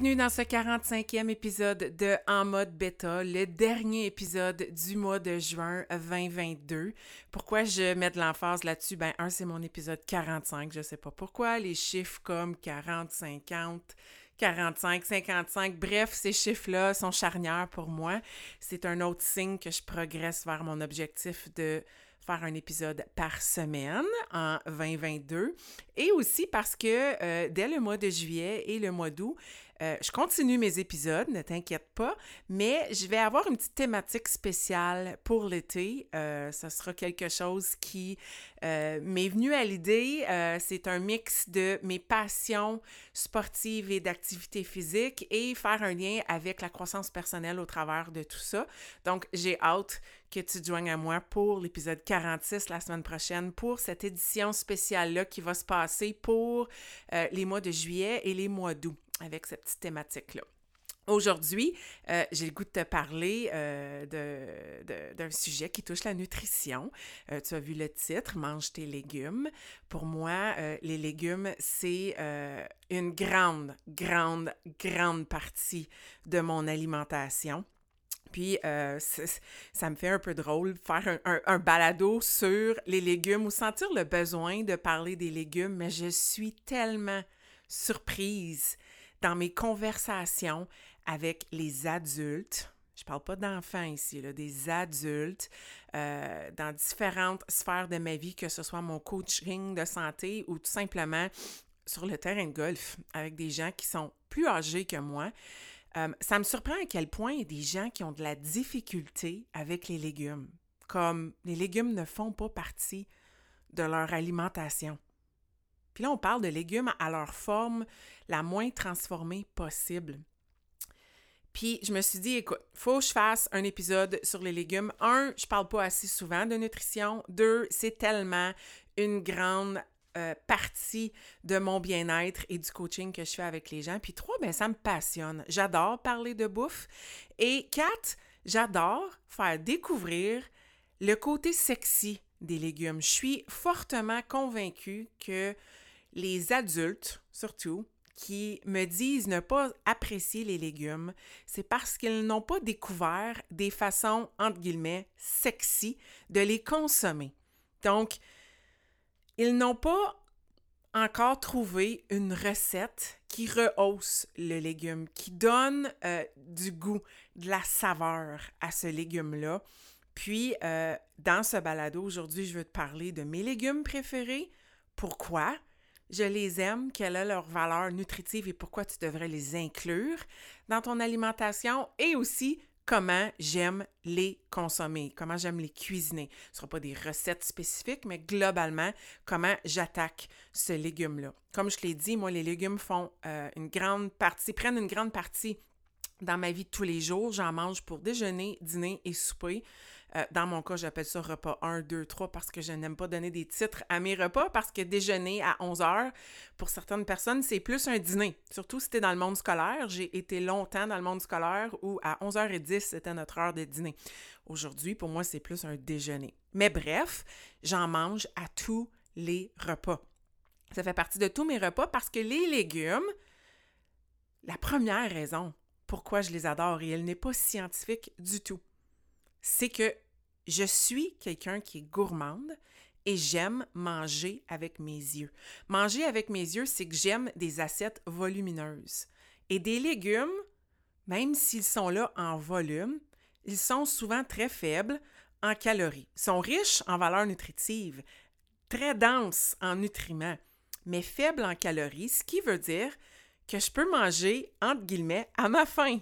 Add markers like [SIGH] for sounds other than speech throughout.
Bienvenue dans ce 45e épisode de En mode bêta, le dernier épisode du mois de juin 2022. Pourquoi je mets de l'emphase là-dessus? Ben, un, c'est mon épisode 45, je sais pas pourquoi. Les chiffres comme 40, 50, 45, 55, bref, ces chiffres-là sont charnières pour moi. C'est un autre signe que je progresse vers mon objectif de faire un épisode par semaine en 2022 et aussi parce que euh, dès le mois de juillet et le mois d'août, euh, je continue mes épisodes, ne t'inquiète pas, mais je vais avoir une petite thématique spéciale pour l'été. Euh, ça sera quelque chose qui euh, m'est venu à l'idée. c'est un mix de mes passions sportives et d'activité physique et faire un lien avec la croissance personnelle au travers de tout ça. Donc, j'ai hâte que tu te joignes à moi pour l'épisode 46 la semaine prochaine pour cette édition spéciale-là qui va se passer pour les mois de juillet et les mois d'août avec cette petite thématique-là. Aujourd'hui, euh, j'ai le goût de te parler euh, d'un sujet qui touche la nutrition. Euh, tu as vu le titre, Mange tes légumes. Pour moi, les légumes, c'est une grande, grande, grande partie de mon alimentation. Puis, ça me fait un peu drôle faire un, un, balado sur les légumes ou sentir le besoin de parler des légumes, mais je suis tellement surprise dans mes conversations avec les adultes, je parle pas d'enfants ici, des adultes euh, dans différentes sphères de ma vie, que ce soit mon coaching de santé ou tout simplement sur le terrain de golf avec des gens qui sont plus âgés que moi. Euh, ça me surprend à quel point il y a des gens qui ont de la difficulté avec les légumes, comme les légumes ne font pas partie de leur alimentation. Puis là, on parle de légumes à leur forme la moins transformée possible. Puis je me suis dit, écoute, faut que je fasse un épisode sur les légumes. Un, je parle pas assez souvent de nutrition. Deux, c'est tellement une grande euh, partie de mon bien-être et du coaching que je fais avec les gens. Puis trois, ben ça me passionne. J'adore parler de bouffe. Et quatre, j'adore faire découvrir le côté sexy des légumes. Je suis fortement convaincue que les adultes, surtout, qui me disent ne pas apprécier les légumes, c'est parce qu'ils n'ont pas découvert des façons, entre guillemets, sexy de les consommer. Donc, ils n'ont pas encore trouvé une recette qui rehausse le légume, qui donne euh, du goût, de la saveur à ce légume-là. Puis, euh, dans ce balado, aujourd'hui, je veux te parler de mes légumes préférés. Pourquoi? Je les aime, quelle est leur valeur nutritive et pourquoi tu devrais les inclure dans ton alimentation et aussi comment j'aime les consommer, comment j'aime les cuisiner. Ce ne sera pas des recettes spécifiques, mais globalement, comment j'attaque ce légume-là. Comme je l'ai dit, moi, les légumes font euh, une grande partie, prennent une grande partie dans ma vie de tous les jours. J'en mange pour déjeuner, dîner et souper. Euh, dans mon cas, j'appelle ça repas 1, 2, 3 parce que je n'aime pas donner des titres à mes repas parce que déjeuner à 11 heures, pour certaines personnes, c'est plus un dîner. Surtout si tu es dans le monde scolaire. J'ai été longtemps dans le monde scolaire où à 11h10, c'était notre heure de dîner. Aujourd'hui, pour moi, c'est plus un déjeuner. Mais bref, j'en mange à tous les repas. Ça fait partie de tous mes repas parce que les légumes, la première raison pourquoi je les adore, et elle n'est pas scientifique du tout, c'est que je suis quelqu'un qui est gourmande et j'aime manger avec mes yeux. Manger avec mes yeux, c'est que j'aime des assiettes volumineuses. Et des légumes, même s'ils sont là en volume, ils sont souvent très faibles en calories. Ils sont riches en valeurs nutritives, très denses en nutriments, mais faibles en calories, ce qui veut dire que je peux manger, entre guillemets, à ma faim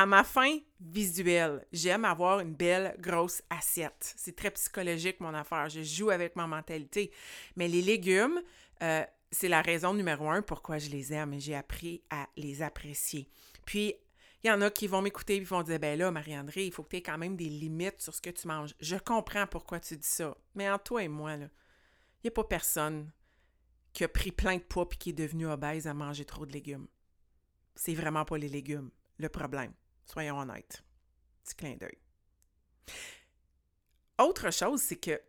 À ma fin visuelle, j'aime avoir une belle grosse assiette. C'est très psychologique mon affaire. Je joue avec ma mentalité. Mais les légumes, euh, c'est la raison numéro un pourquoi je les aime j'ai appris à les apprécier. Puis, il y en a qui vont m'écouter et vont dire Ben là, Marie-André, il faut que tu aies quand même des limites sur ce que tu manges. Je comprends pourquoi tu dis ça. Mais en toi et moi, il n'y a pas personne qui a pris plein de poids et qui est devenu obèse à manger trop de légumes. C'est vraiment pas les légumes le problème. Soyons honnêtes. Petit clin d'œil. Autre chose, c'est que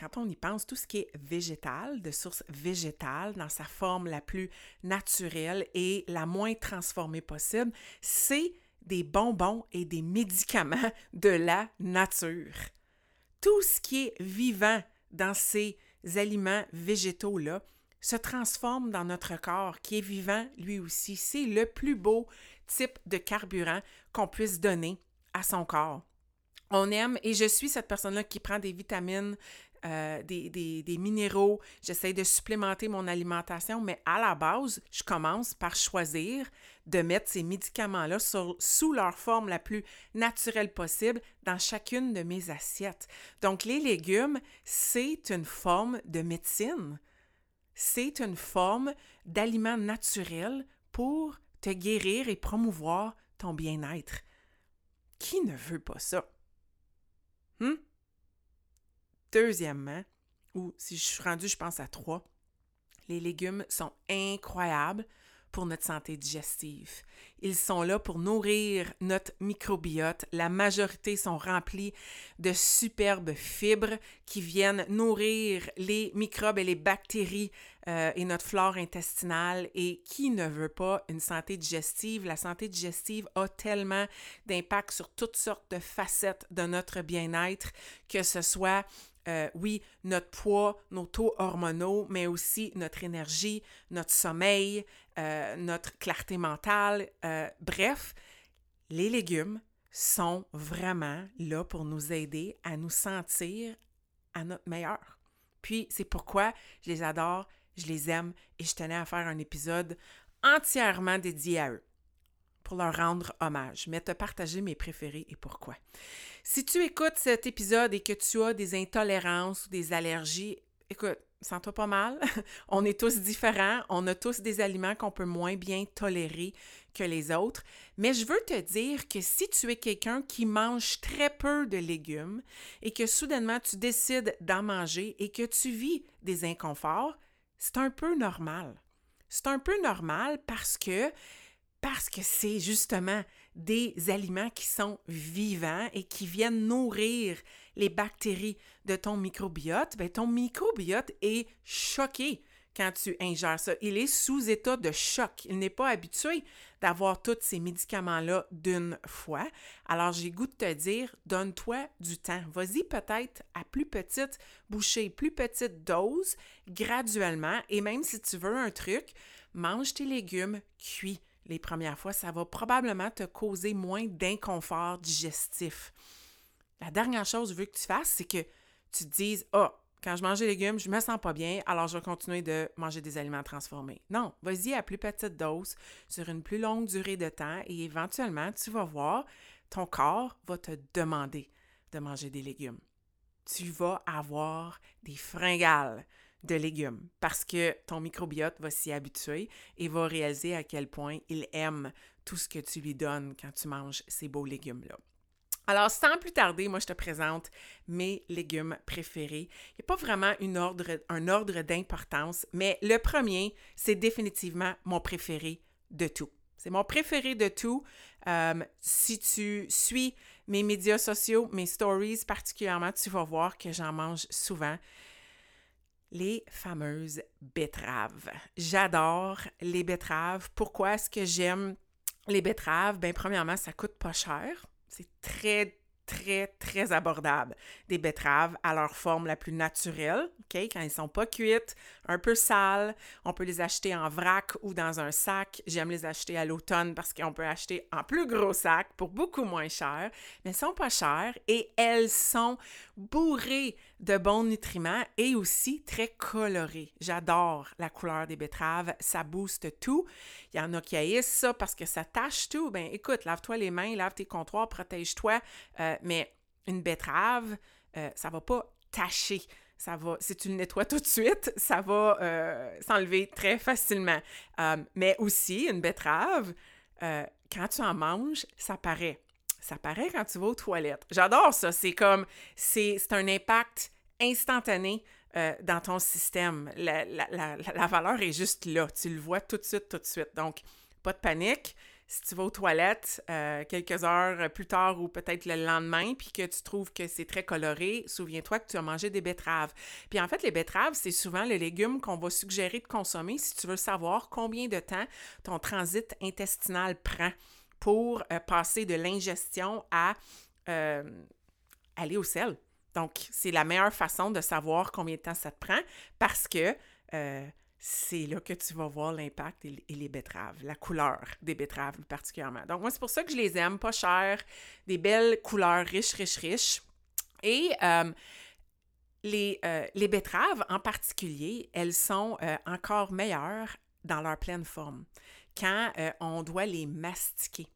quand on y pense, tout ce qui est végétal, de source végétale, dans sa forme la plus naturelle et la moins transformée possible, c'est des bonbons et des médicaments de la nature. Tout ce qui est vivant dans ces aliments végétaux-là se transforme dans notre corps qui est vivant lui aussi. C'est le plus beau type de carburant qu'on puisse donner à son corps. On aime, et je suis cette personne-là qui prend des vitamines, euh, des, des, minéraux, j'essaie de supplémenter mon alimentation, mais à la base, je commence par choisir de mettre ces médicaments-là sous leur forme la plus naturelle possible dans chacune de mes assiettes. Donc, les légumes, c'est une forme de médecine. C'est une forme d'aliment naturel pour te guérir et promouvoir ton bien-être. Qui ne veut pas ça? Hmm? Deuxièmement, ou si je suis rendue, je pense à trois, les légumes sont incroyables pour notre santé digestive. Ils sont là pour nourrir notre microbiote. La majorité sont remplis de superbes fibres qui viennent nourrir les microbes et les bactéries euh, et notre flore intestinale. Et qui ne veut pas une santé digestive? La santé digestive a tellement d'impact sur toutes sortes de facettes de notre bien-être, que ce soit euh, oui, notre poids, nos taux hormonaux, mais aussi notre énergie, notre sommeil, euh, notre clarté mentale. Euh, bref, les légumes sont vraiment là pour nous aider à nous sentir à notre meilleur. Puis c'est pourquoi je les adore, je les aime et je tenais à faire un épisode entièrement dédié à eux pour leur rendre hommage, mais te partager mes préférés et pourquoi. Si tu écoutes cet épisode et que tu as des intolérances ou des allergies, écoute, sens-toi pas mal. [LAUGHS] on est tous différents, on a tous des aliments qu'on peut moins bien tolérer que les autres, mais je veux te dire que si tu es quelqu'un qui mange très peu de légumes et que soudainement tu décides d'en manger et que tu vis des inconforts, c'est un peu normal. C'est un peu normal parce que parce que c'est justement des aliments qui sont vivants et qui viennent nourrir les bactéries de ton microbiote, bien, ton microbiote est choqué quand tu ingères ça. Il est sous état de choc. Il n'est pas habitué d'avoir tous ces médicaments-là d'une fois. Alors, j'ai goût de te dire, donne-toi du temps. Vas-y peut-être à plus petite bouchée, plus petite dose, graduellement. Et même si tu veux un truc, mange tes légumes cuits les premières fois, ça va probablement te causer moins d'inconfort digestif. La dernière chose que je veux que tu fasses, c'est que tu te dises Ah, oh, quand je mange des légumes, je me sens pas bien, alors je vais continuer de manger des aliments transformés. Non, vas-y à plus petite dose, sur une plus longue durée de temps, et éventuellement, tu vas voir, ton corps va te demander de manger des légumes. Tu vas avoir des fringales de légumes parce que ton microbiote va s'y habituer et va réaliser à quel point il aime tout ce que tu lui donnes quand tu manges ces beaux légumes-là. Alors, sans plus tarder, moi, je te présente mes légumes préférés. Il n'y a pas vraiment un ordre d'importance, mais le premier, c'est définitivement mon préféré de tout. C'est mon préféré de tout. Euh, si tu suis mes médias sociaux, mes stories particulièrement, tu vas voir que j'en mange souvent les fameuses betteraves. J'adore les betteraves. Pourquoi est-ce que j'aime les betteraves? Bien, premièrement, ça coûte pas cher. C'est très, très, très abordable. Des betteraves à leur forme la plus naturelle, OK? Quand elles sont pas cuites, un peu sales. On peut les acheter en vrac ou dans un sac. J'aime les acheter à l'automne parce qu'on peut acheter en plus gros sac pour beaucoup moins cher. Mais elles sont pas chères et elles sont bourrées de bons nutriments et aussi très coloré. J'adore la couleur des betteraves, ça booste tout. Il y en a qui haïssent ça parce que ça tache tout. Ben écoute, lave-toi les mains, lave tes comptoirs, protège-toi. Euh, mais une betterave, euh, ça va pas tacher. Ça va, si tu le nettoies tout de suite, ça va euh, s'enlever très facilement. mais aussi, une betterave, quand tu en manges, ça paraît ça paraît quand tu vas aux toilettes. J'adore ça. C'est comme, c'est un impact instantané euh, dans ton système. La, valeur est juste là. Tu le vois tout de suite, tout de suite. Donc, pas de panique. Si tu vas aux toilettes euh, quelques heures plus tard ou peut-être le lendemain, puis que tu trouves que c'est très coloré, souviens-toi que tu as mangé des betteraves. Puis en fait, les betteraves, c'est souvent le légume qu'on va suggérer de consommer si tu veux savoir combien de temps ton transit intestinal prend pour euh, passer de l'ingestion à euh, aller au sel. Donc, c'est la meilleure façon de savoir combien de temps ça te prend parce que euh, c'est là que tu vas voir l'impact et, les betteraves, la couleur des betteraves particulièrement. Donc, moi, c'est pour ça que je les aime, pas cher, des belles couleurs riches, riches, riches. Et les, les, betteraves en particulier, elles sont encore meilleures dans leur pleine forme quand euh, on doit les mastiquer.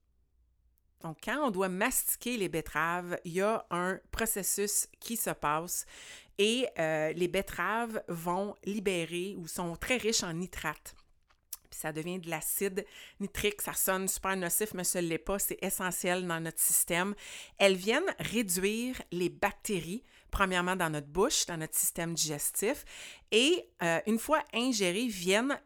Donc, quand on doit mastiquer les betteraves, il y a un processus qui se passe et euh, les betteraves vont libérer ou sont très riches en nitrate. Puis ça devient de l'acide nitrique. Ça sonne super nocif, mais ce l'est pas. C'est essentiel dans notre système. Elles viennent réduire les bactéries, premièrement dans notre bouche, dans notre système digestif, et euh, une fois ingérées, viennent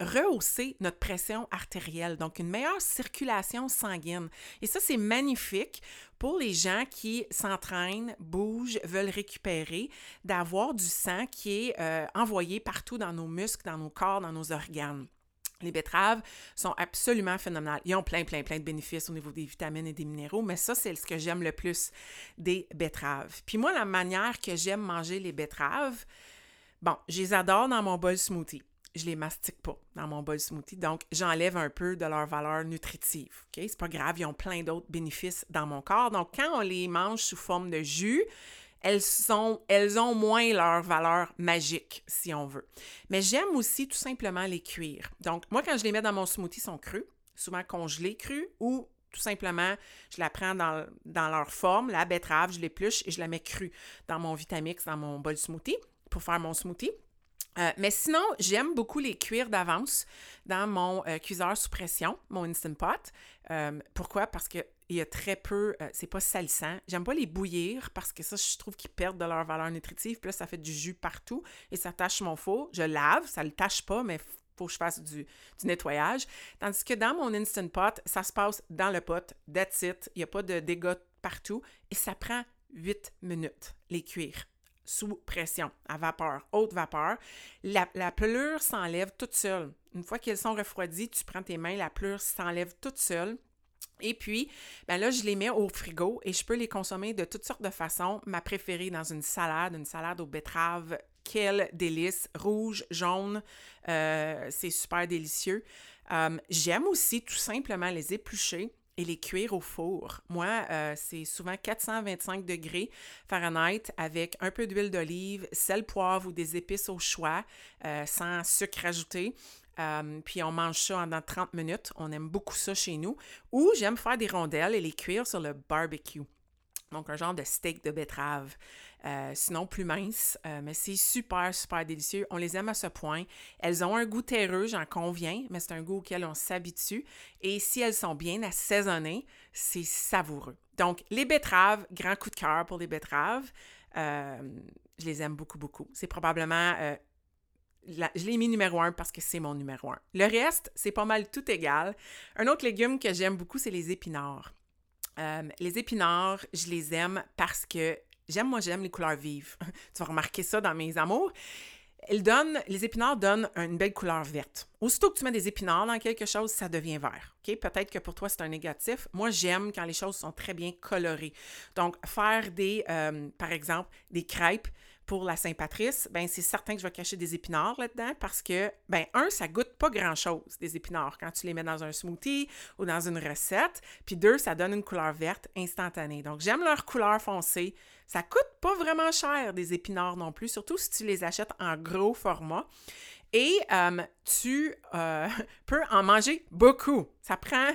rehausser notre pression artérielle, donc une meilleure circulation sanguine. Et ça, c'est magnifique pour les gens qui s'entraînent, bougent, veulent récupérer, d'avoir du sang qui est euh, envoyé partout dans nos muscles, dans nos corps, dans nos organes. Les betteraves sont absolument phénoménales. Ils ont plein, plein, plein de bénéfices au niveau des vitamines et des minéraux, mais ça, c'est ce que j'aime le plus des betteraves. Puis moi, la manière que j'aime manger les betteraves, bon, je les adore dans mon bol smoothie je les mastique pas dans mon bol smoothie. Donc, j'enlève un peu de leur valeur nutritive. OK? C'est pas grave, ils ont plein d'autres bénéfices dans mon corps. Donc, quand on les mange sous forme de jus, elles, ont moins leur valeur magique, si on veut. Mais j'aime aussi tout simplement les cuire. Donc, moi, quand je les mets dans mon smoothie, ils sont crus, souvent congelés crus, ou tout simplement, je la prends dans, dans leur forme, la betterave, je l'épluche et je la mets crue dans mon Vitamix, dans mon bol smoothie, pour faire mon smoothie. Euh, mais sinon, j'aime beaucoup les cuire d'avance dans mon euh, cuiseur sous pression, mon Instant Pot. Euh, pourquoi? Parce qu'il y a très peu, c'est pas salissant. J'aime pas les bouillir parce que ça, je trouve qu'ils perdent de leur valeur nutritive. Puis là, ça fait du jus partout et ça tache mon four. Je lave, ça le tâche pas, mais faut que je fasse du, du, nettoyage. Tandis que dans mon Instant Pot, ça se passe dans le pot, that's it. Il n'y a pas de dégâts partout et ça prend 8 minutes, les cuire sous pression, à vapeur, haute vapeur. La, la pelure s'enlève toute seule. Une fois qu'elles sont refroidies, tu prends tes mains, la pelure s'enlève toute seule. Et puis, ben là, je les mets au frigo et je peux les consommer de toutes sortes de façons. Ma préférée dans une salade, une salade aux betteraves, quel délice, rouge, jaune, euh, c'est super délicieux. Euh, j'aime aussi tout simplement les éplucher et les cuire au four. Moi, euh, c'est souvent 425 degrés Fahrenheit avec un peu d'huile d'olive, sel, poivre ou des épices au choix, euh, sans sucre ajouté. Euh, puis on mange ça en 30 minutes. On aime beaucoup ça chez nous. Ou j'aime faire des rondelles et les cuire sur le barbecue. Donc un genre de steak de betterave. Euh, sinon plus mince, euh, mais c'est super, super délicieux. On les aime à ce point. Elles ont un goût terreux, j'en conviens, mais c'est un goût auquel on s'habitue. Et si elles sont bien assaisonnées, c'est savoureux. Donc, les betteraves, grand coup de cœur pour les betteraves. Euh, je les aime beaucoup, beaucoup. C'est probablement je l'ai mis numéro un parce que c'est mon numéro un. Le reste, c'est pas mal tout égal. Un autre légume que j'aime beaucoup, c'est les épinards. Les épinards, je les aime parce que J'aime, moi, j'aime les couleurs vives. [LAUGHS] tu vas remarquer ça dans mes amours. Elles donnent, les épinards donnent une belle couleur verte Aussitôt que tu mets des épinards dans quelque chose, ça devient vert. Peut-être que pour toi, c'est un négatif. Moi, j'aime quand les choses sont très bien colorées. Donc, faire des, euh, par exemple, des crêpes pour la Saint-Patrice, ben c'est certain que je vais cacher des épinards là-dedans parce que, ben un, ça goûte pas grand-chose, des épinards, quand tu les mets dans un smoothie ou dans une recette. Puis deux, ça donne une couleur verte instantanée. Donc, j'aime leur couleur foncée. Ça coûte pas vraiment cher, des épinards non plus, surtout si tu les achètes en gros format. Et euh, tu euh, [LAUGHS] peux en manger beaucoup. Ça prend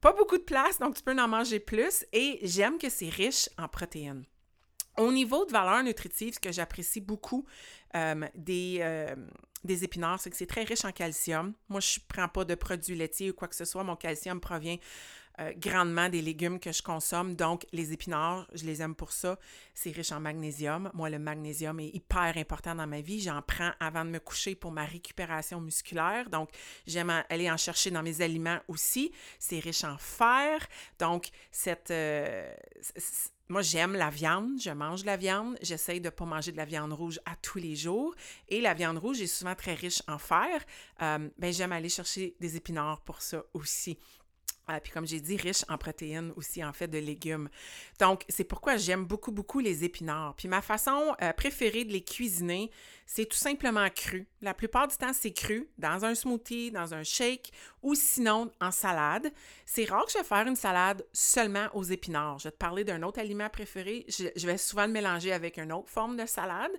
pas beaucoup de place, donc tu peux en manger plus. Et j'aime que c'est riche en protéines. Au niveau de valeur nutritive, ce que j'apprécie beaucoup euh, des, des épinards, c'est que c'est très riche en calcium. Moi, je ne prends pas de produits laitiers ou quoi que ce soit. Mon calcium provient euh, grandement des légumes que je consomme. Donc, les épinards, je les aime pour ça. C'est riche en magnésium. Moi, le magnésium est hyper important dans ma vie. J'en prends avant de me coucher pour ma récupération musculaire. Donc, j'aime aller en chercher dans mes aliments aussi. C'est riche en fer. Donc, cette... Euh, moi, j'aime la viande, je mange la viande, j'essaye de ne pas manger de la viande rouge à tous les jours. Et la viande rouge est souvent très riche en fer. Euh, ben, j'aime aller chercher des épinards pour ça aussi. Ah, puis comme j'ai dit, riche en protéines aussi, en fait, de légumes. Donc, c'est pourquoi j'aime beaucoup, beaucoup les épinards. Puis ma façon euh, préférée de les cuisiner, c'est tout simplement cru. La plupart du temps, c'est cru, dans un smoothie, dans un shake ou sinon en salade. C'est rare que je vais faire une salade seulement aux épinards. Je vais te parler d'un autre aliment préféré. Je, vais souvent le mélanger avec une autre forme de salade.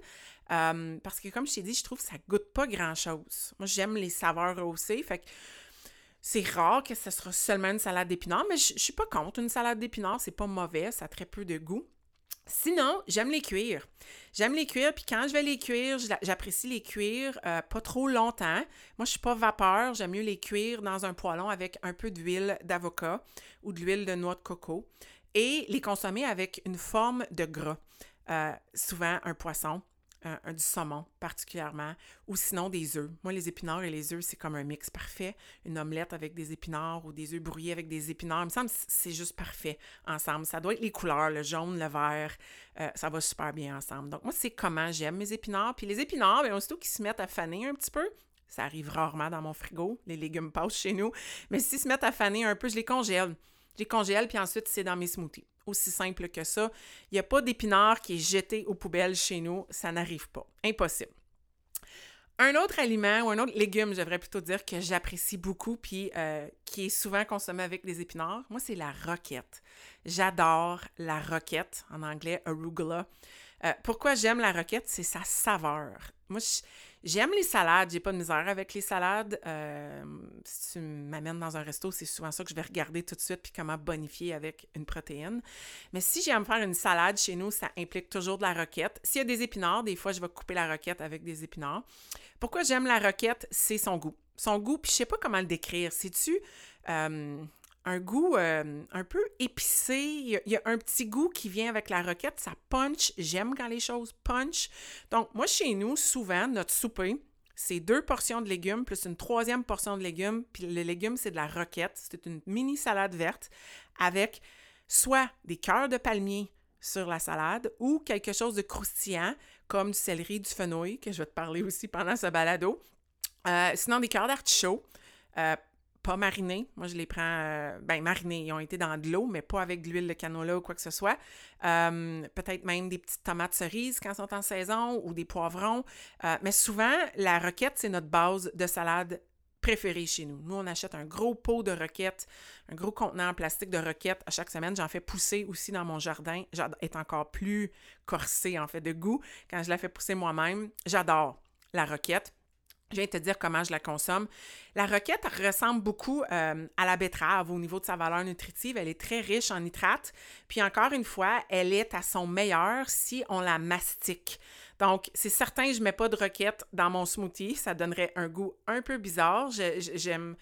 Euh, parce que, comme je t'ai dit, je trouve que ça goûte pas grand-chose. Moi, j'aime les saveurs rehaussées. Fait que c'est rare que ce sera seulement une salade d'épinards, mais je, suis pas contre. Une salade d'épinards, c'est pas mauvais, ça a très peu de goût. Sinon, j'aime les cuire. J'aime les cuire, puis quand je vais les cuire, j'apprécie les cuire euh, pas trop longtemps. Moi, je suis pas vapeur, j'aime mieux les cuire dans un poêlon avec un peu d'huile d'avocat ou de l'huile de noix de coco et les consommer avec une forme de gras. Euh, souvent un poisson, du saumon particulièrement, ou sinon des œufs. Moi, les épinards et les œufs, c'est comme un mix parfait. Une omelette avec des épinards ou des œufs brouillés avec des épinards, il me semble c'est juste parfait ensemble. Ça doit être les couleurs, le jaune, le vert, euh, ça va super bien ensemble. Donc moi, c'est comment j'aime mes épinards. Puis les épinards, bien, aussitôt qu'ils se mettent à faner un petit peu, ça arrive rarement dans mon frigo, les légumes passent chez nous, mais s'ils se mettent à faner un peu, je les congèle. Je les congèle, puis ensuite, c'est dans mes smoothies aussi simple que ça. Il n'y a pas d'épinard qui est jeté aux poubelles chez nous. Ça n'arrive pas. Impossible. Un autre aliment ou un autre légume, je devrais plutôt dire, que j'apprécie beaucoup puis euh, qui est souvent consommé avec des épinards, moi, c'est la roquette. J'adore la roquette, en anglais arugula. Euh, pourquoi j'aime la roquette? C'est sa saveur. Moi, j'aime les salades, j'ai pas de misère avec les salades. Euh, si tu m'amènes dans un resto, c'est souvent ça que je vais regarder tout de suite puis comment bonifier avec une protéine. Mais si j'aime faire une salade chez nous, ça implique toujours de la roquette. S'il y a des épinards, des fois, je vais couper la roquette avec des épinards. Pourquoi j'aime la roquette? C'est son goût. Son goût, puis je sais pas comment le décrire. C'est-tu... Euh, un goût euh, un peu épicé. Il y, a, un petit goût qui vient avec la roquette. Ça punch. J'aime quand les choses punch. Donc, moi, chez nous, souvent, notre souper, c'est deux portions de légumes plus une troisième portion de légumes. Puis le légume, c'est de la roquette. C'est une mini salade verte avec soit des cœurs de palmier sur la salade ou quelque chose de croustillant comme du céleri, du fenouil, que je vais te parler aussi pendant ce balado. Euh, sinon, des cœurs d'artichaut. Euh, pas marinés. Moi, je les prends, euh, ben marinés. Ils ont été dans de l'eau, mais pas avec de l'huile de canola ou quoi que ce soit. Euh, peut-être même des petites tomates cerises quand elles sont en saison ou des poivrons. Euh, mais souvent, la roquette, c'est notre base de salade préférée chez nous. Nous, on achète un gros pot de roquette, un gros contenant en plastique de roquette à chaque semaine. J'en fais pousser aussi dans mon jardin. est encore plus corsé, en fait, de goût quand je la fais pousser moi-même. J'adore la roquette. Je viens de te dire comment je la consomme. La roquette ressemble beaucoup euh, à la betterave au niveau de sa valeur nutritive. Elle est très riche en nitrates. Puis encore une fois, elle est à son meilleur si on la mastique. Donc, c'est certain je ne mets pas de roquette dans mon smoothie. Ça donnerait un goût un peu bizarre. J'aime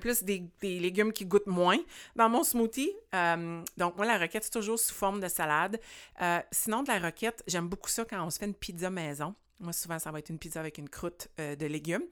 plus des, légumes qui goûtent moins dans mon smoothie. Euh, donc, moi, la roquette, c'est toujours sous forme de salade. Euh, sinon, de la roquette, j'aime beaucoup ça quand on se fait une pizza maison. Moi, souvent, ça va être une pizza avec une croûte euh, de légumes.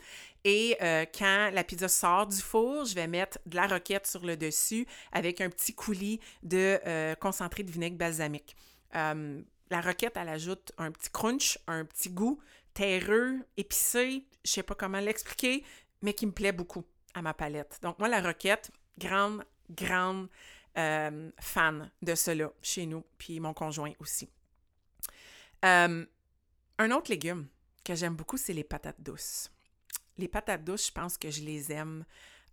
Et euh, quand la pizza sort du four, je vais mettre de la roquette sur le dessus avec un petit coulis de euh, concentré de vinaigre balsamique. la roquette, elle ajoute un petit crunch, un petit goût terreux, épicé. Je sais pas comment l'expliquer. mais qui me plaît beaucoup à ma palette. Donc, moi, la roquette, grande, grande fan de cela chez nous, puis mon conjoint aussi. Un autre légume que j'aime beaucoup, c'est les patates douces. Les patates douces, je pense que je les aime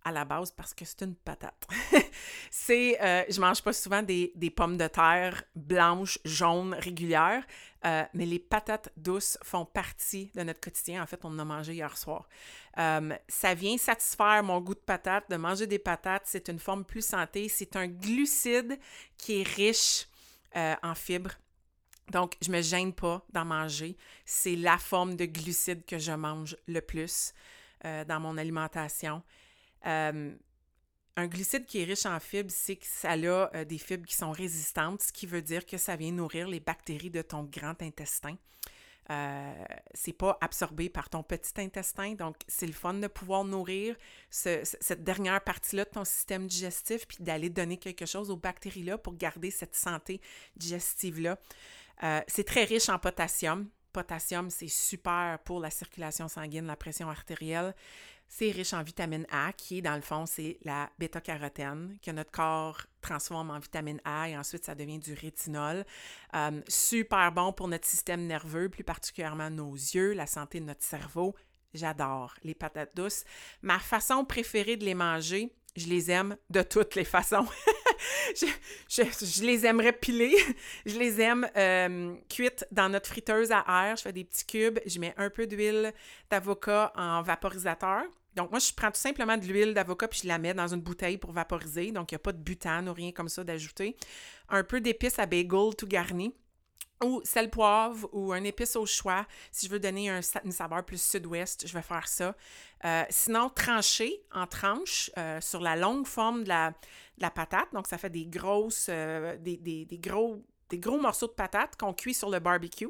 à la base parce que c'est une patate. [LAUGHS] c'est, euh, je mange pas souvent des, pommes de terre blanches, jaunes, régulières, euh, mais les patates douces font partie de notre quotidien. En fait, on en a mangé hier soir. Euh, ça vient satisfaire mon goût de patate. De manger des patates, c'est une forme plus santé. C'est un glucide qui est riche en fibres. Donc, je me gêne pas d'en manger. C'est la forme de glucides que je mange le plus dans mon alimentation. Euh, un glucide qui est riche en fibres, c'est que ça a euh, des fibres qui sont résistantes, ce qui veut dire que ça vient nourrir les bactéries de ton grand intestin. Euh, c'est pas absorbé par ton petit intestin, donc c'est le fun de pouvoir nourrir cette dernière partie-là de ton système digestif, puis d'aller donner quelque chose aux bactéries-là pour garder cette santé digestive-là. Euh, c'est très riche en potassium. Potassium, c'est super pour la circulation sanguine, la pression artérielle. C'est riche en vitamine A, qui dans le fond, c'est la bêta-carotène que notre corps transforme en vitamine A et ensuite ça devient du rétinol. Euh, super bon pour notre système nerveux, plus particulièrement nos yeux, la santé de notre cerveau. J'adore les patates douces. Ma façon préférée de les manger, je les aime de toutes les façons. [LAUGHS] [LAUGHS] je, les aimerais piler. Je les aime euh, cuites dans notre friteuse à air. Je fais des petits cubes. Je mets un peu d'huile d'avocat en vaporisateur. Donc, moi, je prends tout simplement de l'huile d'avocat puis je la mets dans une bouteille pour vaporiser. Donc, il n'y a pas de butane ou rien comme ça d'ajouter. Un peu d'épices à bagel tout garni ou sel poivre ou un épice au choix. Si je veux donner un, une saveur plus sud-ouest, je vais faire ça. Euh, sinon, trancher en tranches euh, sur la longue forme de la, patate. Donc, ça fait des grosses, euh, des, gros, des gros morceaux de patate qu'on cuit sur le barbecue.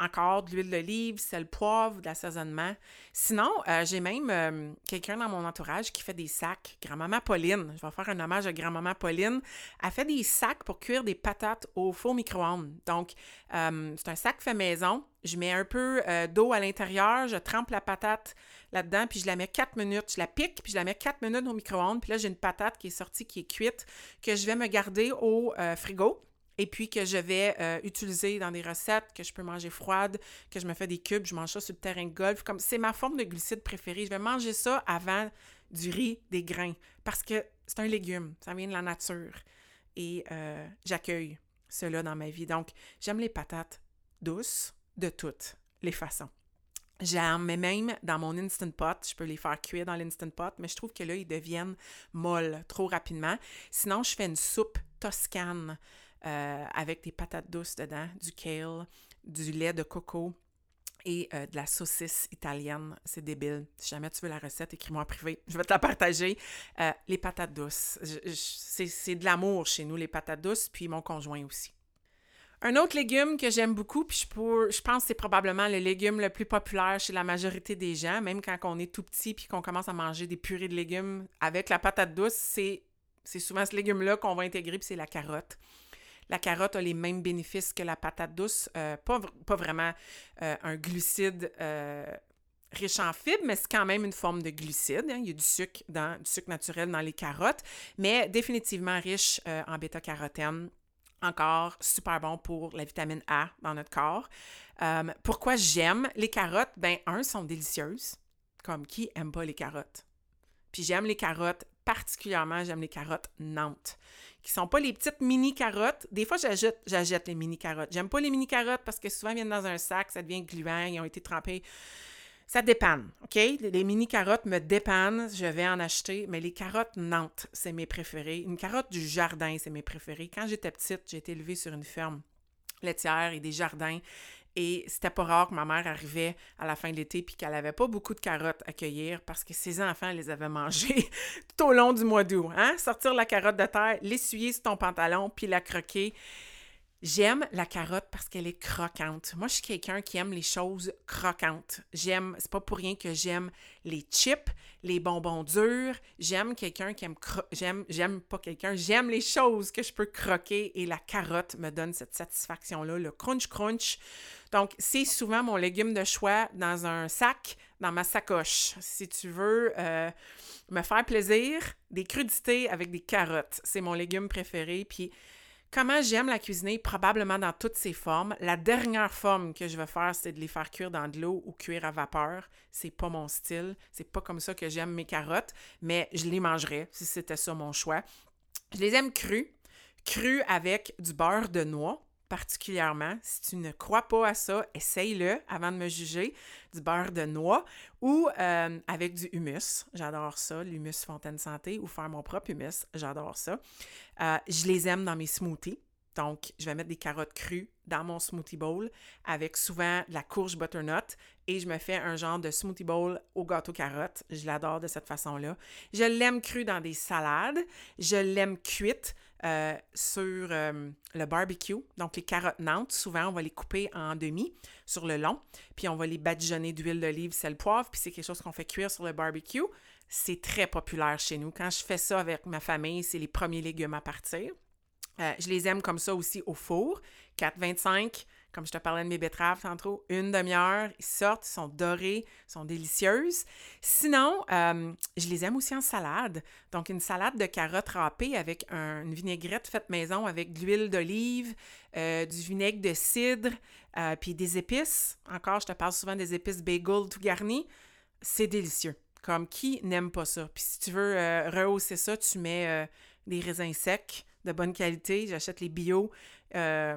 Encore de l'huile d'olive, sel, poivre, de l'assaisonnement. Sinon, euh, j'ai même euh, quelqu'un dans mon entourage qui fait des sacs. Grand-maman Pauline, je vais faire un hommage à grand-maman Pauline. Elle fait des sacs pour cuire des patates au four micro-ondes. Donc, euh, c'est un sac fait maison. Je mets un peu d'eau à l'intérieur, je trempe la patate là-dedans, puis je la mets 4 minutes. Je la pique, puis je la mets 4 minutes au micro-ondes. Puis là, j'ai une patate qui est sortie, qui est cuite, que je vais me garder au frigo et puis que je vais euh, utiliser dans des recettes que je peux manger froide, que je me fais des cubes, je mange ça sur le terrain de golf. Comme c'est ma forme de glucides préférée. Je vais manger ça avant du riz, des grains, parce que c'est un légume, ça vient de la nature. Et euh, j'accueille cela dans ma vie. Donc, j'aime les patates douces de toutes les façons. J'aime même dans mon Instant Pot, je peux les faire cuire dans l'Instant Pot, mais je trouve que là, ils deviennent molles trop rapidement. Sinon, je fais une soupe toscane euh, avec des patates douces dedans, du kale, du lait de coco et euh, de la saucisse italienne. C'est débile. Si jamais tu veux la recette, écris-moi en privé. Je vais te la partager. Euh, les patates douces. C'est de l'amour chez nous, les patates douces, puis mon conjoint aussi. Un autre légume que j'aime beaucoup, puis je, je pense que c'est probablement le légume le plus populaire chez la majorité des gens, même quand on est tout petit puis qu'on commence à manger des purées de légumes avec la patate douce, c'est souvent ce légume-là qu'on va intégrer, puis c'est la carotte. La carotte a les mêmes bénéfices que la patate douce, euh, pas, vraiment euh, un glucide euh, riche en fibres, mais c'est quand même une forme de glucide. Hein. Il y a du sucre, naturel dans les carottes, mais définitivement riche en bêta-carotène. Encore super bon pour la vitamine A dans notre corps. pourquoi j'aime les carottes? Ben, un, sont délicieuses. Comme qui aime pas les carottes? Puis j'aime les carottes, particulièrement j'aime les carottes Nantes qui sont pas les petites mini carottes. Des fois, j'achète les mini carottes. J'aime pas les mini carottes parce que souvent, elles viennent dans un sac, ça devient gluant, ils ont été trempés. Ça dépanne, OK? Les mini carottes me dépannent, je vais en acheter, mais les carottes Nantes, c'est mes préférées. Une carotte du jardin, c'est mes préférées. Quand j'étais petite, j'ai été élevée sur une ferme laitière et des jardins. Et c'était pas rare que ma mère arrivait à la fin de l'été puis qu'elle avait pas beaucoup de carottes à cueillir parce que ses enfants les avaient mangées [LAUGHS] tout au long du mois d'août. Hein? Sortir la carotte de terre, l'essuyer sur ton pantalon puis la croquer. J'aime la carotte parce qu'elle est croquante. Moi, je suis quelqu'un qui aime les choses croquantes. J'aime, c'est pas pour rien que j'aime les chips, les bonbons durs. J'aime quelqu'un qui aime, j'aime, j'aime pas quelqu'un, j'aime les choses que je peux croquer et la carotte me donne cette satisfaction-là, le crunch crunch. Donc, c'est souvent mon légume de choix dans un sac, dans ma sacoche. Si tu veux euh, me faire plaisir, des crudités avec des carottes. C'est mon légume préféré. Puis comment j'aime la cuisiner, probablement dans toutes ses formes. La dernière forme que je vais faire, c'est de les faire cuire dans de l'eau ou cuire à vapeur. C'est pas mon style. C'est pas comme ça que j'aime mes carottes, mais je les mangerais si c'était ça mon choix. Je les aime crus, crus avec du beurre de noix particulièrement. Si tu ne crois pas à ça, essaye-le avant de me juger. Du beurre de noix ou euh, avec du humus. J'adore ça, l'humus Fontaine Santé ou faire mon propre humus. J'adore ça. Euh, je les aime dans mes smoothies. Donc, je vais mettre des carottes crues dans mon smoothie bowl avec souvent de la courge butternut et je me fais un genre de smoothie bowl au gâteau carotte. Je l'adore de cette façon-là. Je l'aime cru dans des salades. Je l'aime cuite euh, sur euh, le barbecue. Donc, les carottes nantes, souvent, on va les couper en demi sur le long, puis on va les badigeonner d'huile d'olive, sel, poivre, puis c'est quelque chose qu'on fait cuire sur le barbecue. C'est très populaire chez nous. Quand je fais ça avec ma famille, c'est les premiers légumes à partir. Euh, je les aime comme ça aussi au four. 4,25, comme je te parlais de mes betteraves tantôt, une demi-heure. Ils sortent, ils sont dorés, ils sont délicieuses. Sinon, euh, je les aime aussi en salade. Donc, une salade de carottes râpées avec une vinaigrette faite maison avec de l'huile d'olive, euh, du vinaigre de cidre, puis des épices. Encore, je te parle souvent des épices bagel tout garni. C'est délicieux. Comme qui n'aime pas ça? Puis si tu veux rehausser ça, tu mets des raisins secs de bonne qualité. J'achète les bio. Euh,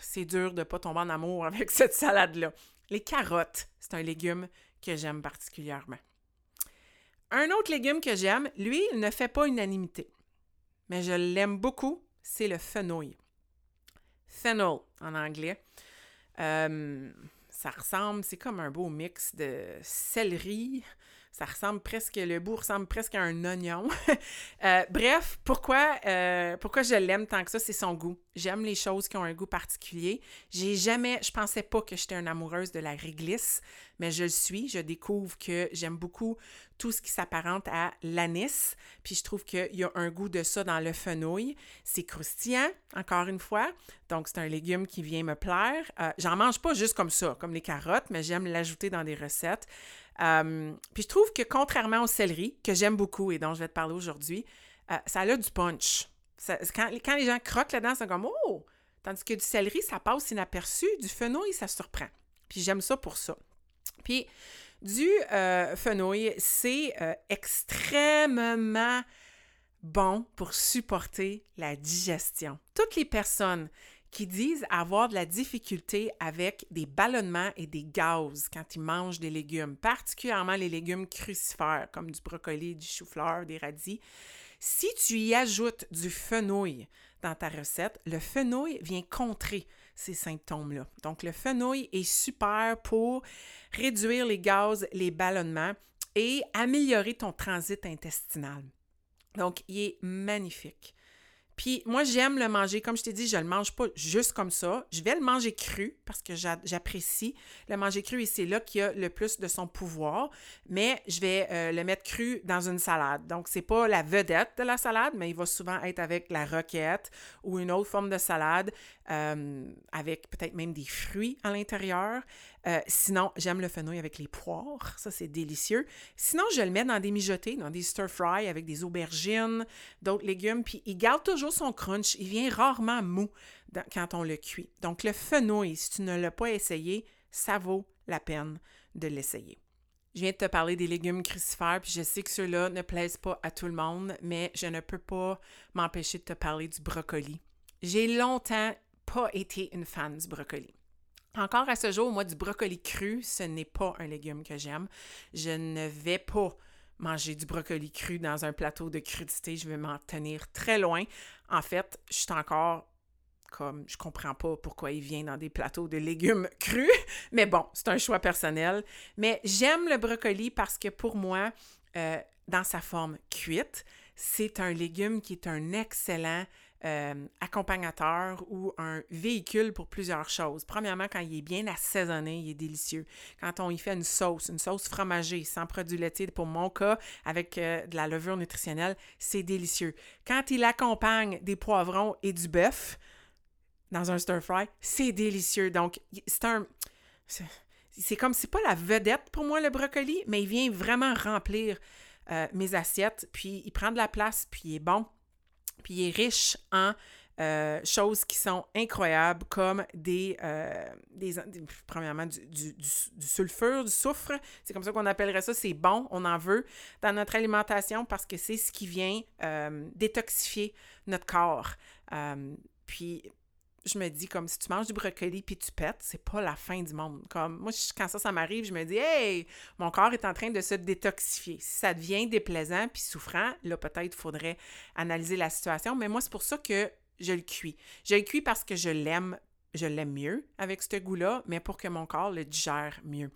c'est dur de ne pas tomber en amour [LAUGHS] avec cette salade-là. Les carottes, c'est un légume que j'aime particulièrement. Un autre légume que j'aime, lui, il ne fait pas unanimité, mais je l'aime beaucoup, c'est le fenouil. Fennel en anglais. Euh, ça ressemble, c'est comme un beau mix de céleri, ça ressemble presque, le bout ressemble presque à un oignon. [LAUGHS] Euh, bref, pourquoi, euh, pourquoi je l'aime tant que ça, c'est son goût. J'aime les choses qui ont un goût particulier. J'ai jamais, je pensais pas que j'étais une amoureuse de la réglisse, mais je le suis. Je découvre que j'aime beaucoup tout ce qui s'apparente à l'anis. Puis je trouve qu'il y a un goût de ça dans le fenouil. C'est croustillant, encore une fois. Donc, c'est un légume qui vient me plaire. Euh, j'en mange pas juste comme ça, comme les carottes, mais j'aime l'ajouter dans des recettes. Euh, puis je trouve que contrairement au céleri, que j'aime beaucoup et dont je vais te parler aujourd'hui, euh, ça a du punch. quand, les gens croquent là-dedans, c'est comme Oh! Tandis que du céleri, ça passe inaperçu. Du fenouil, ça surprend. Puis j'aime ça pour ça. Puis du euh, fenouil, c'est extrêmement bon pour supporter la digestion. Toutes les personnes qui disent avoir de la difficulté avec des ballonnements et des gaz quand ils mangent des légumes, particulièrement les légumes crucifères comme du brocoli, du chou-fleur, des radis. Si tu y ajoutes du fenouil dans ta recette, le fenouil vient contrer ces symptômes-là. Donc, le fenouil est super pour réduire les gaz, les ballonnements et améliorer ton transit intestinal. Donc, il est magnifique. Puis moi, j'aime le manger, comme je t'ai dit, je le mange pas juste comme ça. Je vais le manger cru parce que j'apprécie le manger cru et c'est là qu'il y a le plus de son pouvoir. Mais je vais euh, le mettre cru dans une salade. Donc, c'est pas la vedette de la salade, mais il va souvent être avec la roquette ou une autre forme de salade euh, avec peut-être même des fruits à l'intérieur. Euh, sinon, j'aime le fenouil avec les poires. Ça, c'est délicieux. Sinon, je le mets dans des mijotés, dans des stir-fry avec des aubergines, d'autres légumes. Puis, il garde toujours son crunch. Il vient rarement mou quand on le cuit. Donc, le fenouil, si tu ne l'as pas essayé, ça vaut la peine de l'essayer. Je viens de te parler des légumes crucifères, puis je sais que ceux-là ne plaisent pas à tout le monde, mais je ne peux pas m'empêcher de te parler du brocoli. J'ai longtemps pas été une fan du brocoli. Encore à ce jour, moi, du brocoli cru, ce n'est pas un légume que j'aime. Je ne vais pas manger du brocoli cru dans un plateau de crudité. Je vais m'en tenir très loin. En fait, je suis encore comme je comprends pas pourquoi il vient dans des plateaux de légumes [LAUGHS] crus, mais bon, c'est un choix personnel. Mais j'aime le brocoli parce que pour moi, euh, dans sa forme cuite, c'est un légume qui est un excellent euh, accompagnateur ou un véhicule pour plusieurs choses. Premièrement, quand il est bien assaisonné, il est délicieux. Quand on y fait une sauce, une sauce fromagée, sans produits laitiers, pour mon cas, avec euh, de la levure nutritionnelle, c'est délicieux. Quand il accompagne des poivrons et du bœuf dans un stir-fry, c'est délicieux. Donc, c'est un... c'est comme, c'est pas la vedette pour moi, le brocoli, mais il vient vraiment remplir euh, mes assiettes, puis il prend de la place, puis il est bon, puis il est riche en euh, choses qui sont incroyables, comme des, euh, des, premièrement, du, du, du, sulfure, du soufre. C'est comme ça qu'on appellerait ça. C'est bon, on en veut dans notre alimentation parce que c'est ce qui vient euh, détoxifier notre corps. puis, je me dis, comme si tu manges du brocoli puis tu pètes, c'est pas la fin du monde. Comme moi, quand ça, ça m'arrive, je me dis, hey, mon corps est en train de se détoxifier. Si ça devient déplaisant puis souffrant, là, peut-être faudrait analyser la situation. Mais moi, c'est pour ça que je le cuis. Je le cuis parce que je l'aime, je l'aime mieux avec ce goût-là, mais pour que mon corps le digère mieux.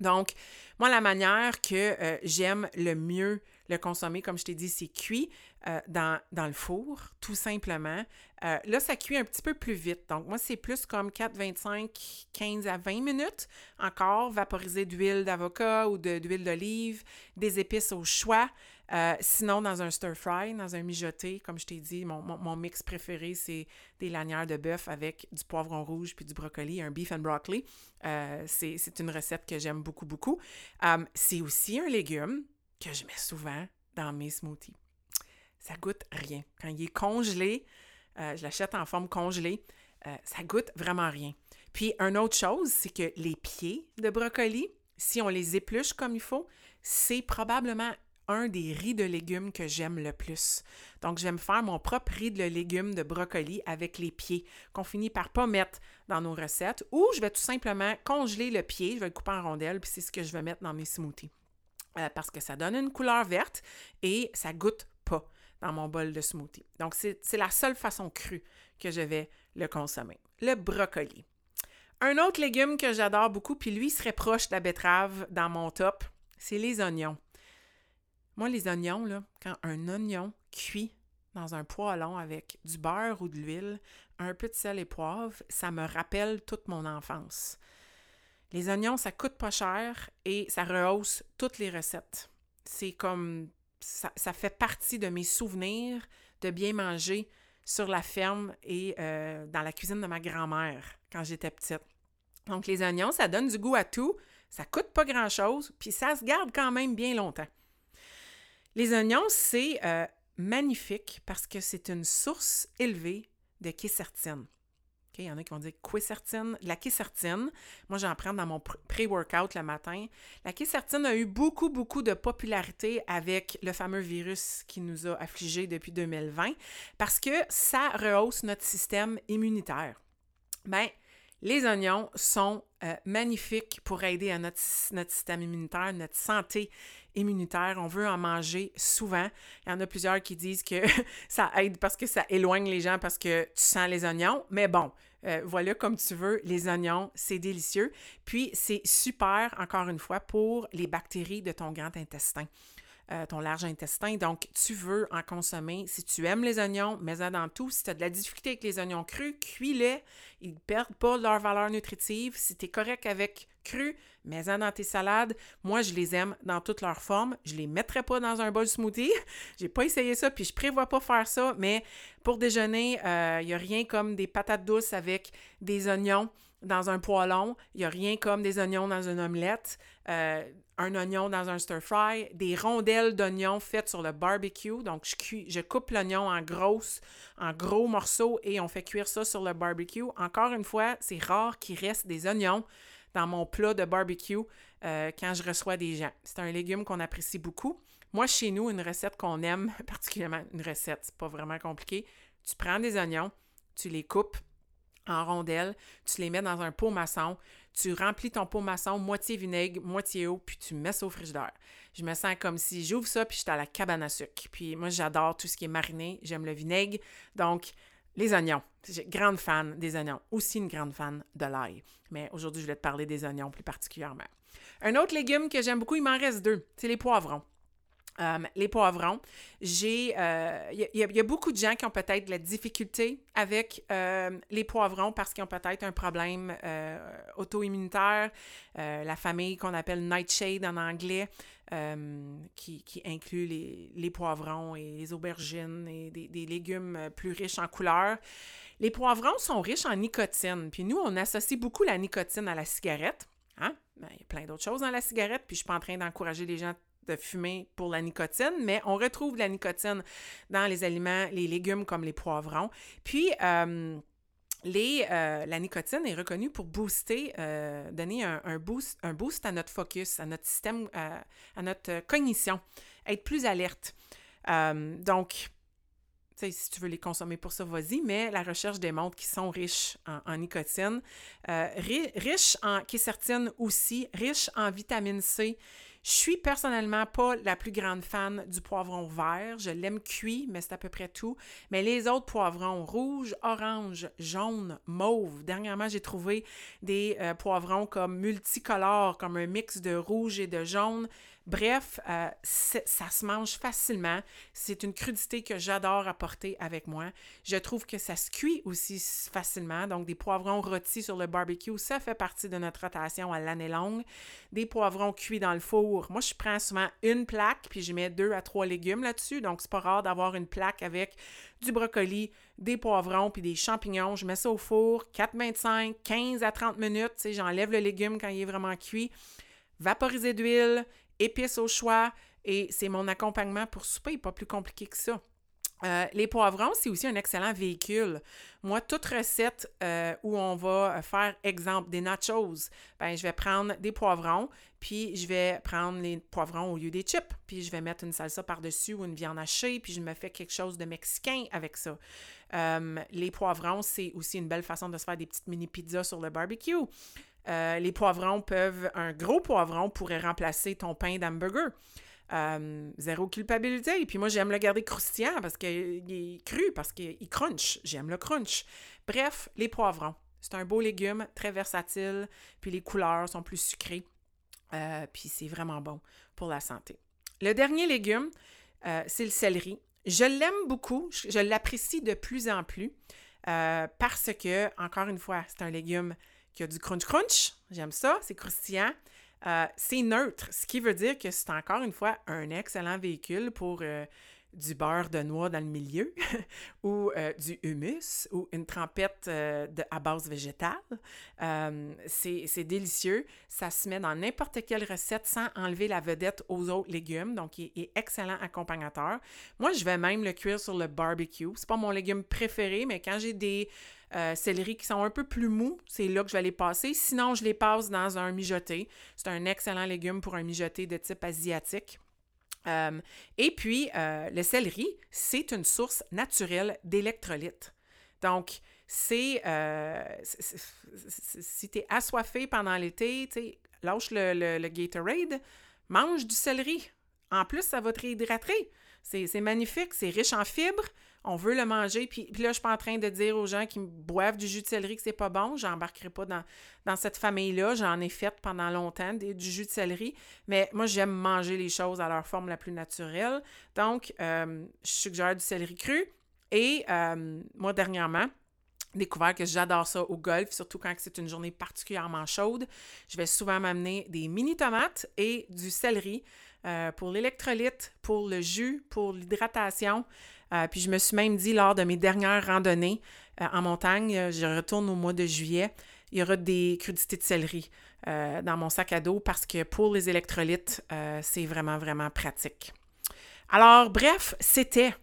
Donc, moi, la manière que euh, j'aime le mieux le consommer, comme je t'ai dit, c'est cuit euh, dans, le four, tout simplement. Euh, là, ça cuit un petit peu plus vite. Donc, moi, c'est plus comme 4, 25, 15 à 20 minutes. Encore, vaporiser d'huile d'avocat ou d'huile d'olive, des épices au choix. Euh, sinon, dans un stir-fry, dans un mijoté, comme je t'ai dit, mon, mon, mix préféré, c'est des lanières de bœuf avec du poivron rouge puis du brocoli, un beef and broccoli. c'est une recette que j'aime beaucoup, beaucoup. c'est aussi un légume que je mets souvent dans mes smoothies. Ça goûte rien. Quand il est congelé, euh, je l'achète en forme congelée, euh, ça goûte vraiment rien. Puis, une autre chose, c'est que les pieds de brocoli, si on les épluche comme il faut, c'est probablement un des riz de légumes que j'aime le plus. Donc, j'aime faire mon propre riz de légumes de brocoli avec les pieds, qu'on finit par pas mettre dans nos recettes, ou je vais tout simplement congeler le pied, je vais le couper en rondelles, puis c'est ce que je vais mettre dans mes smoothies. Euh, parce que ça donne une couleur verte et ça goûte pas dans mon bol de smoothie. Donc, c'est la seule façon crue que je vais le consommer. Le brocoli. Un autre légume que j'adore beaucoup, puis lui serait proche de la betterave dans mon top, c'est les oignons. Moi, les oignons, quand un oignon cuit dans un poêlon avec du beurre ou de l'huile, un peu de sel et poivre, ça me rappelle toute mon enfance. Les oignons, ça coûte pas cher et ça rehausse toutes les recettes. C'est comme ça, fait partie de mes souvenirs de bien manger sur la ferme et euh, dans la cuisine de ma grand-mère quand j'étais petite. Donc les oignons, ça donne du goût à tout, ça coûte pas grand-chose, puis ça se garde quand même bien longtemps. Les oignons, c'est euh, magnifique parce que c'est une source élevée de quercétine. Il y en a qui vont dire quercétine. La quercétine, moi j'en prends dans mon pré-workout le matin. La quercétine a eu beaucoup, beaucoup de popularité avec le fameux virus qui nous a affligés depuis 2020 parce que ça rehausse notre système immunitaire. Bien, les oignons sont euh, magnifiques pour aider à notre, système immunitaire, notre santé immunitaire. On veut en manger souvent. Il y en a plusieurs qui disent que [LAUGHS] ça aide parce que ça éloigne les gens parce que tu sens les oignons. Mais bon, euh, voilà comme tu veux, les oignons, c'est délicieux. Puis c'est super, encore une fois, pour les bactéries de ton grand intestin. Euh, ton large intestin. Donc, tu veux en consommer. Si tu aimes les oignons, mets-en dans tout. Si tu as de la difficulté avec les oignons crus, cuis-les. Ils ne perdent pas leur valeur nutritive. Si tu es correct avec cru, mets-en dans tes salades. Moi, je les aime dans toutes leurs formes. Je les mettrai pas dans un bol smoothie. [LAUGHS] J'ai pas essayé ça, puis je prévois pas faire ça. Mais pour déjeuner, il euh, n'y a rien comme des patates douces avec des oignons dans un poêlon. Il n'y a rien comme des oignons dans une omelette. Euh, un oignon dans un stir-fry, des rondelles d'oignons faites sur le barbecue. Donc, je, je coupe l'oignon en grosses, en gros morceaux et on fait cuire ça sur le barbecue. Encore une fois, c'est rare qu'il reste des oignons dans mon plat de barbecue euh, quand je reçois des gens. C'est un légume qu'on apprécie beaucoup. Moi, chez nous, une recette qu'on aime, [LAUGHS] particulièrement une recette, c'est pas vraiment compliqué. Tu prends des oignons, tu les coupes en rondelles, tu les mets dans un pot maçon, tu remplis ton pot maçon moitié vinaigre, moitié eau, puis tu mets ça au frigidaire. Je me sens comme si j'ouvre ça, puis j'étais à la cabane à sucre. Puis moi, j'adore tout ce qui est mariné, j'aime le vinaigre. Donc, les oignons. J'ai grande fan des oignons. Aussi une grande fan de l'ail. Mais aujourd'hui, je vais te parler des oignons plus particulièrement. Un autre légume que j'aime beaucoup, il m'en reste deux. C'est les poivrons. Euh, les poivrons, j'ai, il euh, y, a beaucoup de gens qui ont peut-être de la difficulté avec euh, les poivrons parce qu'ils ont peut-être un problème auto-immunitaire, la famille qu'on appelle nightshade en anglais, qui, inclut les, poivrons et les aubergines et des, légumes plus riches en couleurs. Les poivrons sont riches en nicotine, puis nous, on associe beaucoup la nicotine à la cigarette. Hein? Ben, il y a plein d'autres choses dans la cigarette, puis je suis pas en train d'encourager les gens de fumer pour la nicotine, mais on retrouve la nicotine dans les aliments, les légumes comme les poivrons. Puis, euh, les, euh, la nicotine est reconnue pour booster, euh, donner un, boost, un boost à notre focus, à notre système, à notre cognition, être plus alerte. donc, si tu veux les consommer pour ça, vas-y, mais la recherche démontre qu'ils sont riches en, nicotine, riches en quécertine aussi, riches en vitamine C, je suis personnellement pas la plus grande fan du poivron vert. Je l'aime cuit, mais c'est à peu près tout. Mais les autres poivrons, rouge, orange, jaune, mauve. Dernièrement, j'ai trouvé des euh, poivrons comme multicolores, comme un mix de rouge et de jaune. Bref, euh, ça se mange facilement. C'est une crudité que j'adore apporter avec moi. Je trouve que ça se cuit aussi facilement. Donc, des poivrons rôtis sur le barbecue, ça fait partie de notre rotation à l'année longue. Des poivrons cuits dans le four. Moi, je prends souvent une plaque, puis je mets deux à trois légumes là-dessus. Donc, c'est pas rare d'avoir une plaque avec du brocoli, des poivrons, puis des champignons. Je mets ça au four, 4-25, 15 à 30 minutes. J'enlève le légume quand il est vraiment cuit. Vaporiser d'huile, épices au choix et c'est mon accompagnement pour souper, pas plus compliqué que ça. Euh, les poivrons, c'est aussi un excellent véhicule. Moi, toute recette euh, où on va faire, exemple, des nachos, ben, je vais prendre des poivrons, puis je vais prendre les poivrons au lieu des chips, puis je vais mettre une salsa par-dessus ou une viande hachée, puis je me fais quelque chose de mexicain avec ça. Euh, les poivrons, c'est aussi une belle façon de se faire des petites mini pizzas sur le barbecue. Euh, les poivrons peuvent, un gros poivron pourrait remplacer ton pain d'hamburger. Euh, zéro culpabilité. Et puis moi, j'aime le garder croustillant parce qu'il est cru, parce qu'il crunch. J'aime le crunch. Bref, les poivrons. C'est un beau légume, très versatile, puis les couleurs sont plus sucrées. Euh, puis c'est vraiment bon pour la santé. Le dernier légume, c'est le céleri. Je l'aime beaucoup, je l'apprécie de plus en plus parce que, encore une fois, c'est un légume qui a du crunch crunch. J'aime ça, c'est croustillant. Euh, c'est neutre, ce qui veut dire que c'est encore une fois un excellent véhicule pour euh, du beurre de noix dans le milieu [LAUGHS] ou euh, du humus ou une trempette de, à base végétale. c'est délicieux. Ça se met dans n'importe quelle recette sans enlever la vedette aux autres légumes. Donc, il est excellent accompagnateur. Moi, je vais même le cuire sur le barbecue. C'est pas mon légume préféré, mais quand j'ai des euh, céleri qui sont un peu plus mous, c'est là que je vais les passer. Sinon, je les passe dans un mijoté. C'est un excellent légume pour un mijoté de type asiatique. Euh, et puis, euh, le céleri, c'est une source naturelle d'électrolytes. Donc, c'est si tu es assoiffé pendant l'été, lâche le, le, le, Gatorade, mange du céleri. En plus, ça va te réhydrater. C'est magnifique, c'est riche en fibres on veut le manger. Puis, là, je suis pas en train de dire aux gens qui boivent du jus de céleri que c'est pas bon. J'embarquerai pas dans, dans cette famille-là. J'en ai fait pendant longtemps du jus de céleri. Mais moi, j'aime manger les choses à leur forme la plus naturelle. Donc, euh, je suggère du céleri cru. Et euh, moi, dernièrement, découvert que j'adore ça au golf, surtout quand c'est une journée particulièrement chaude. Je vais souvent m'amener des mini tomates et du céleri euh, pour l'électrolyte, pour le jus, pour l'hydratation. Euh, puis je me suis même dit lors de mes dernières randonnées euh, en montagne, euh, je retourne au mois de juillet, il y aura des crudités de céleri dans mon sac à dos parce que pour les électrolytes, c'est vraiment, vraiment pratique. Alors, bref, c'était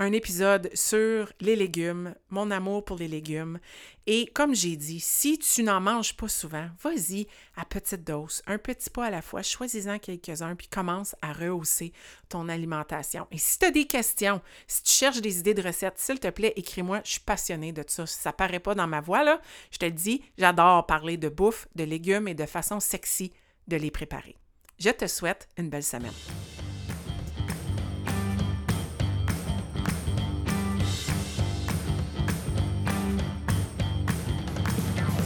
un épisode sur les légumes, mon amour pour les légumes. Et comme j'ai dit, si tu n'en manges pas souvent, vas-y à petite dose, un petit pas à la fois, choisis-en quelques-uns, puis commence à rehausser ton alimentation. Et si tu as des questions, si tu cherches des idées de recettes, s'il te plaît, écris-moi, je suis passionnée de ça. ça paraît pas dans ma voix, là, je te le dis, j'adore parler de bouffe, de légumes et de façon sexy de les préparer. Je te souhaite une belle semaine.